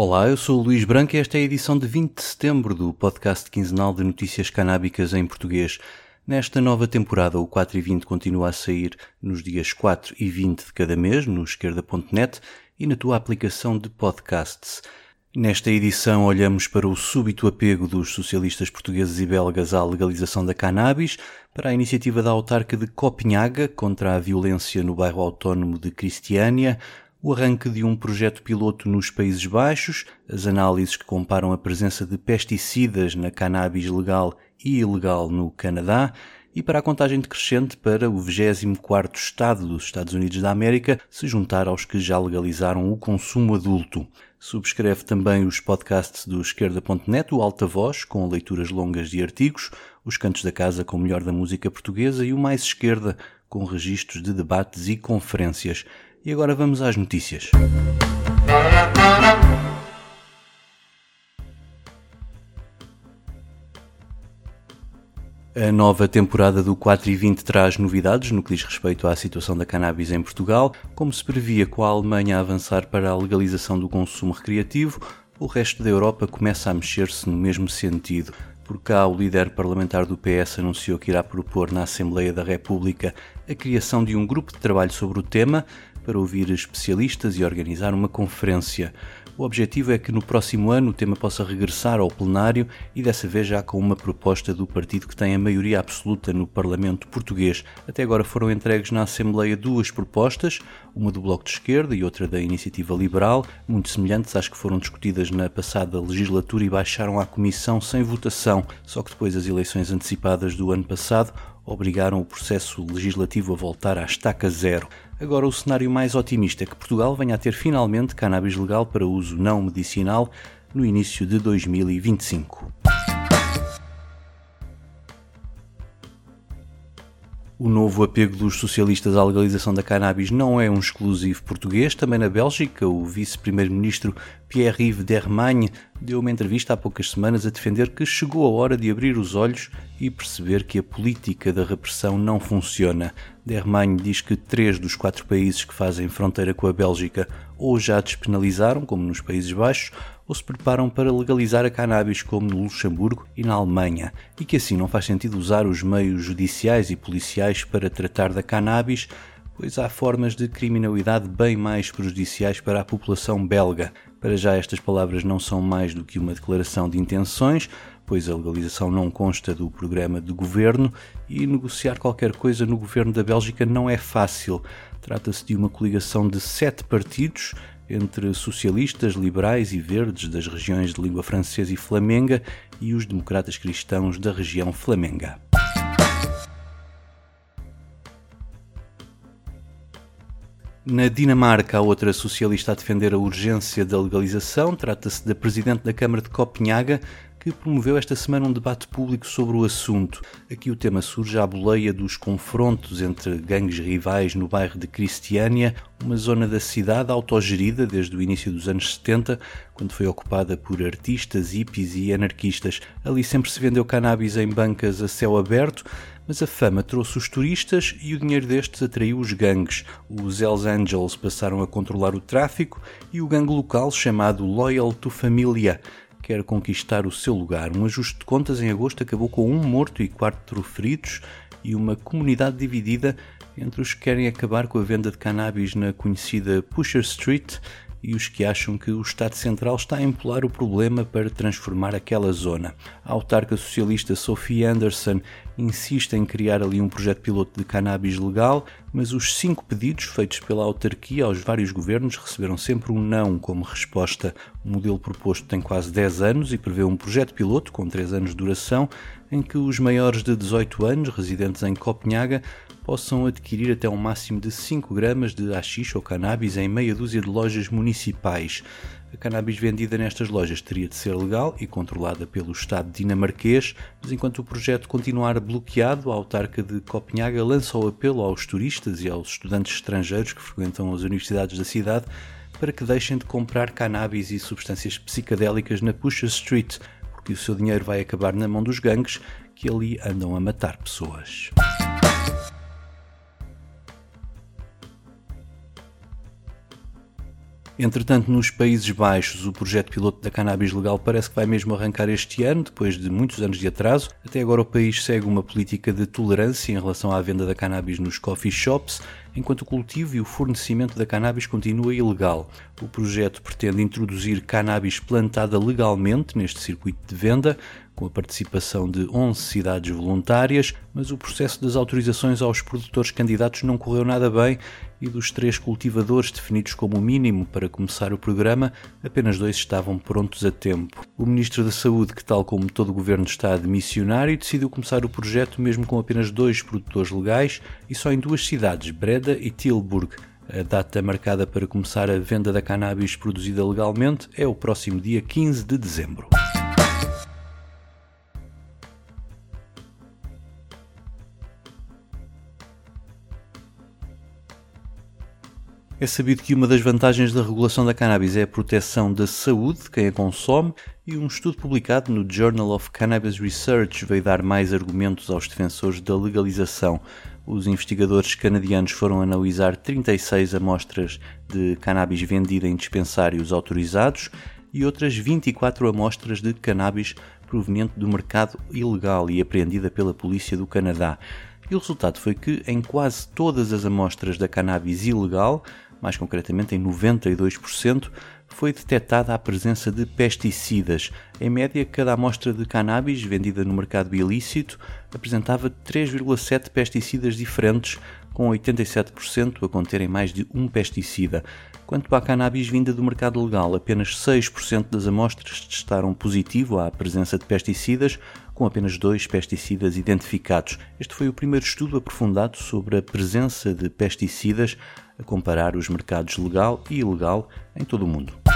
Olá, eu sou o Luís Branco e esta é a edição de 20 de setembro do podcast quinzenal de notícias canábicas em português. Nesta nova temporada, o 4 e 20 continua a sair nos dias 4 e 20 de cada mês no esquerda.net e na tua aplicação de podcasts. Nesta edição olhamos para o súbito apego dos socialistas portugueses e belgas à legalização da cannabis, para a iniciativa da autarca de Copenhaga contra a violência no bairro autónomo de Cristiânia, o arranque de um projeto piloto nos Países Baixos, as análises que comparam a presença de pesticidas na cannabis legal e ilegal no Canadá, e para a contagem decrescente para o 24º Estado dos Estados Unidos da América se juntar aos que já legalizaram o consumo adulto. Subscreve também os podcasts do esquerda.net, o Alta Voz, com leituras longas de artigos, os Cantos da Casa com o melhor da música portuguesa e o Mais Esquerda, com registros de debates e conferências. E agora vamos às notícias. A nova temporada do 4 e 20 traz novidades no que diz respeito à situação da cannabis em Portugal. Como se previa com a Alemanha a avançar para a legalização do consumo recreativo, o resto da Europa começa a mexer-se no mesmo sentido. Por cá, o líder parlamentar do PS anunciou que irá propor na Assembleia da República a criação de um grupo de trabalho sobre o tema, para ouvir especialistas e organizar uma conferência. O objetivo é que no próximo ano o tema possa regressar ao plenário e dessa vez já com uma proposta do partido que tem a maioria absoluta no Parlamento português. Até agora foram entregues na Assembleia duas propostas, uma do Bloco de Esquerda e outra da Iniciativa Liberal, muito semelhantes às que foram discutidas na passada legislatura e baixaram à Comissão sem votação, só que depois das eleições antecipadas do ano passado obrigaram o processo legislativo a voltar à estaca zero. Agora, o cenário mais otimista é que Portugal venha a ter finalmente cannabis legal para uso não medicinal no início de 2025. O novo apego dos socialistas à legalização da cannabis não é um exclusivo português. Também na Bélgica, o vice-primeiro-ministro Pierre-Yves Dermagne deu uma entrevista há poucas semanas a defender que chegou a hora de abrir os olhos e perceber que a política da repressão não funciona. Dermagne diz que três dos quatro países que fazem fronteira com a Bélgica ou já despenalizaram, como nos Países Baixos, ou se preparam para legalizar a cannabis, como no Luxemburgo e na Alemanha, e que assim não faz sentido usar os meios judiciais e policiais para tratar da cannabis, pois há formas de criminalidade bem mais prejudiciais para a população belga. Para já, estas palavras não são mais do que uma declaração de intenções, pois a legalização não consta do programa de governo e negociar qualquer coisa no governo da Bélgica não é fácil. Trata-se de uma coligação de sete partidos entre socialistas, liberais e verdes das regiões de língua francesa e flamenga e os democratas cristãos da região flamenga. Na Dinamarca, há outra socialista a defender a urgência da legalização. Trata-se da presidente da Câmara de Copenhaga, que promoveu esta semana um debate público sobre o assunto. Aqui o tema surge à boleia dos confrontos entre gangues rivais no bairro de Cristiânia, uma zona da cidade autogerida desde o início dos anos 70, quando foi ocupada por artistas, hippies e anarquistas. Ali sempre se vendeu cannabis em bancas a céu aberto, mas a fama trouxe os turistas e o dinheiro destes atraiu os gangues. Os Hells Angels passaram a controlar o tráfico e o gangue local chamado Loyal to Familia quer conquistar o seu lugar. Um ajuste de contas em agosto acabou com um morto e quatro feridos e uma comunidade dividida entre os que querem acabar com a venda de cannabis na conhecida Pusher Street e os que acham que o Estado Central está a empolar o problema para transformar aquela zona. A autarca socialista Sophie Anderson insiste em criar ali um projeto piloto de cannabis legal, mas os cinco pedidos feitos pela autarquia aos vários governos receberam sempre um não como resposta. O modelo proposto tem quase 10 anos e prevê um projeto piloto com 3 anos de duração em que os maiores de 18 anos, residentes em Copenhaga, possam adquirir até um máximo de 5 gramas de haxixe ou cannabis em meia dúzia de lojas municipais. A cannabis vendida nestas lojas teria de ser legal e controlada pelo Estado dinamarquês, mas enquanto o projeto continuar bloqueado, a autarca de Copenhaga lança o apelo aos turistas e aos estudantes estrangeiros que frequentam as universidades da cidade para que deixem de comprar cannabis e substâncias psicadélicas na Pusher Street, porque o seu dinheiro vai acabar na mão dos gangues que ali andam a matar pessoas. Entretanto, nos Países Baixos, o projeto piloto da cannabis legal parece que vai mesmo arrancar este ano, depois de muitos anos de atraso. Até agora, o país segue uma política de tolerância em relação à venda da cannabis nos coffee shops, enquanto o cultivo e o fornecimento da cannabis continua ilegal. O projeto pretende introduzir cannabis plantada legalmente neste circuito de venda, com a participação de 11 cidades voluntárias, mas o processo das autorizações aos produtores candidatos não correu nada bem e dos três cultivadores definidos como mínimo para começar o programa, apenas dois estavam prontos a tempo. O Ministro da Saúde, que tal como todo o governo está de missionário, decidiu começar o projeto mesmo com apenas dois produtores legais e só em duas cidades, Breda e Tilburg. A data marcada para começar a venda da cannabis produzida legalmente é o próximo dia 15 de dezembro. É sabido que uma das vantagens da regulação da cannabis é a proteção da saúde de quem a consome e um estudo publicado no Journal of Cannabis Research veio dar mais argumentos aos defensores da legalização. Os investigadores canadianos foram analisar 36 amostras de cannabis vendida em dispensários autorizados e outras 24 amostras de cannabis proveniente do mercado ilegal e apreendida pela polícia do Canadá. E o resultado foi que, em quase todas as amostras da cannabis ilegal, mais concretamente em 92%, foi detectada a presença de pesticidas. Em média, cada amostra de cannabis vendida no mercado ilícito apresentava 3,7 pesticidas diferentes, com 87% a conterem mais de um pesticida. Quanto à cannabis vinda do mercado legal, apenas 6% das amostras testaram positivo à presença de pesticidas, com apenas dois pesticidas identificados. Este foi o primeiro estudo aprofundado sobre a presença de pesticidas a comparar os mercados legal e ilegal em todo o mundo.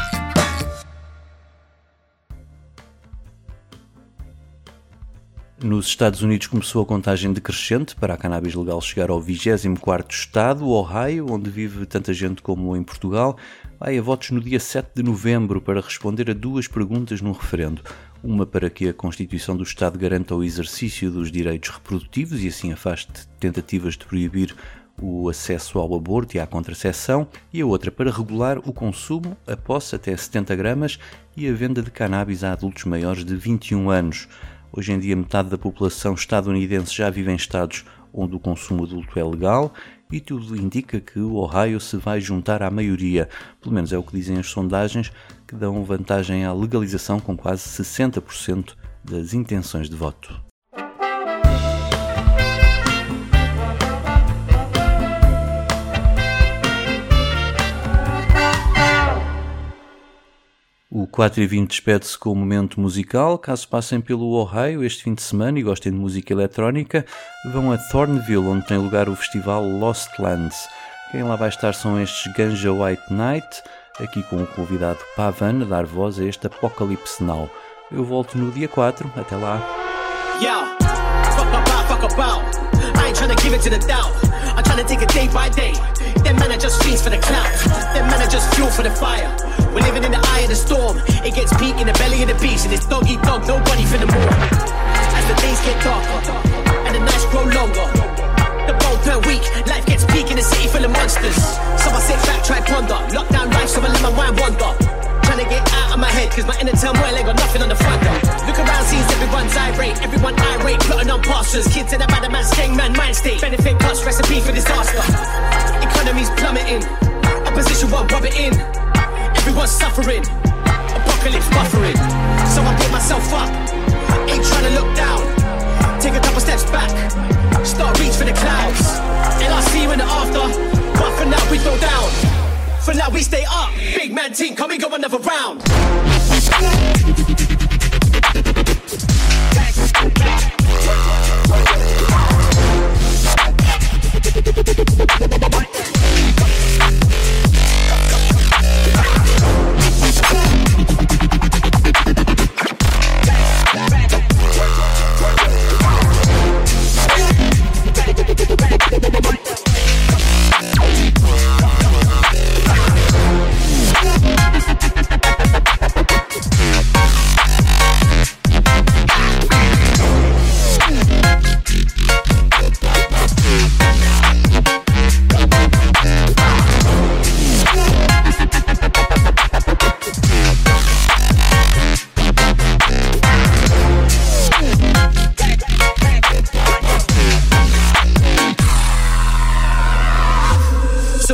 Nos Estados Unidos começou a contagem decrescente para a cannabis legal chegar ao 24º estado, Ohio, onde vive tanta gente como em Portugal, vai a votos no dia 7 de novembro para responder a duas perguntas num referendo. Uma para que a Constituição do Estado garanta o exercício dos direitos reprodutivos e assim afaste tentativas de proibir o acesso ao aborto e à contracepção, e a outra para regular o consumo, a posse até 70 gramas e a venda de cannabis a adultos maiores de 21 anos. Hoje em dia, metade da população estadunidense já vive em estados onde o consumo adulto é legal e tudo indica que o Ohio se vai juntar à maioria, pelo menos é o que dizem as sondagens, que dão vantagem à legalização com quase 60% das intenções de voto. O 4 e 20 despede-se com o momento musical. Caso passem pelo Ohio este fim de semana e gostem de música eletrónica, vão a Thornville, onde tem lugar o festival Lost Lands. Quem lá vai estar são estes Ganja White Night, aqui com o convidado Pavan a dar voz a este Apocalipse Now. Eu volto no dia 4, até lá. Yeah, fuck about, fuck about. I ain't give it to the doubt. I'm take it day by day. Them men are just fiends for the clout. Them men are just fuel for the fire. We're living in the eye of the storm. It gets peak in the belly of the beast, and it's dog eat dog, nobody for the more. As the days get darker and the nights grow longer, the bowl per week, life gets peak in the city full of monsters. So I sit back, try ponder. Lockdown life, so I let my mind wander. Trying to get out of my head, cause my inner turmoil ain't got nothing on the front door. Look around, sees everyone's irate, everyone irate, plotting on pastors. Kids in the bad man, staying man, mind state. Benefit cuts, recipe for disaster. Economy's plummeting, opposition won't rub it in. Everyone's suffering, apocalypse buffering. So I pick myself up, ain't trying to look down. Take a couple steps back, start reach for the clouds. And I'll see you in the after, but for now we go down. For now we stay up. Big man team, can we go another round?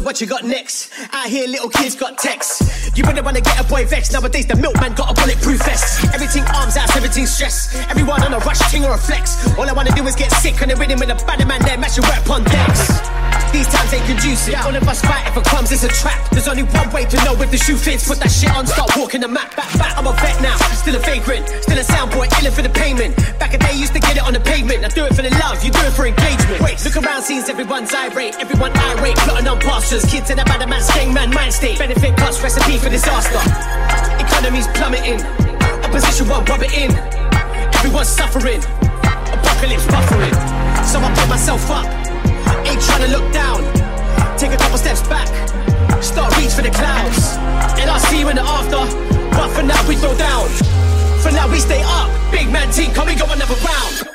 What you got next. I hear little kids got texts. You better wanna get a boy vexed. Nowadays, the milkman got a bulletproof vest. Everything arms out, everything stress. Everyone on a rush, ting or a flex. All I wanna do is get sick on the rhythm with a banner man there, match your work on decks. These times ain't conducive. All of us fight if it comes, it's a trap. There's only one way to know if the shoe fits. Put that shit on, start walking the map. Back, back. I'm a vet now, still a vagrant, still a sound boy, illing for the payment. Back a day, used to get it on the pavement. I do it for the love, you do it for engagement. Wait, look around, scenes, everyone's irate, everyone irate, plotting on pastures. Kids in a bad man, gang man, mind state. Benefit cuts, recipe for disaster. Economy's plummeting, opposition won't rub it in. Everyone's suffering, apocalypse buffering. So I pull myself up, ain't trying to look down. Take a couple steps back, start reach for the clouds. And I'll see you in the after, but for now we throw down. For now we stay up, big man team, come we go another round.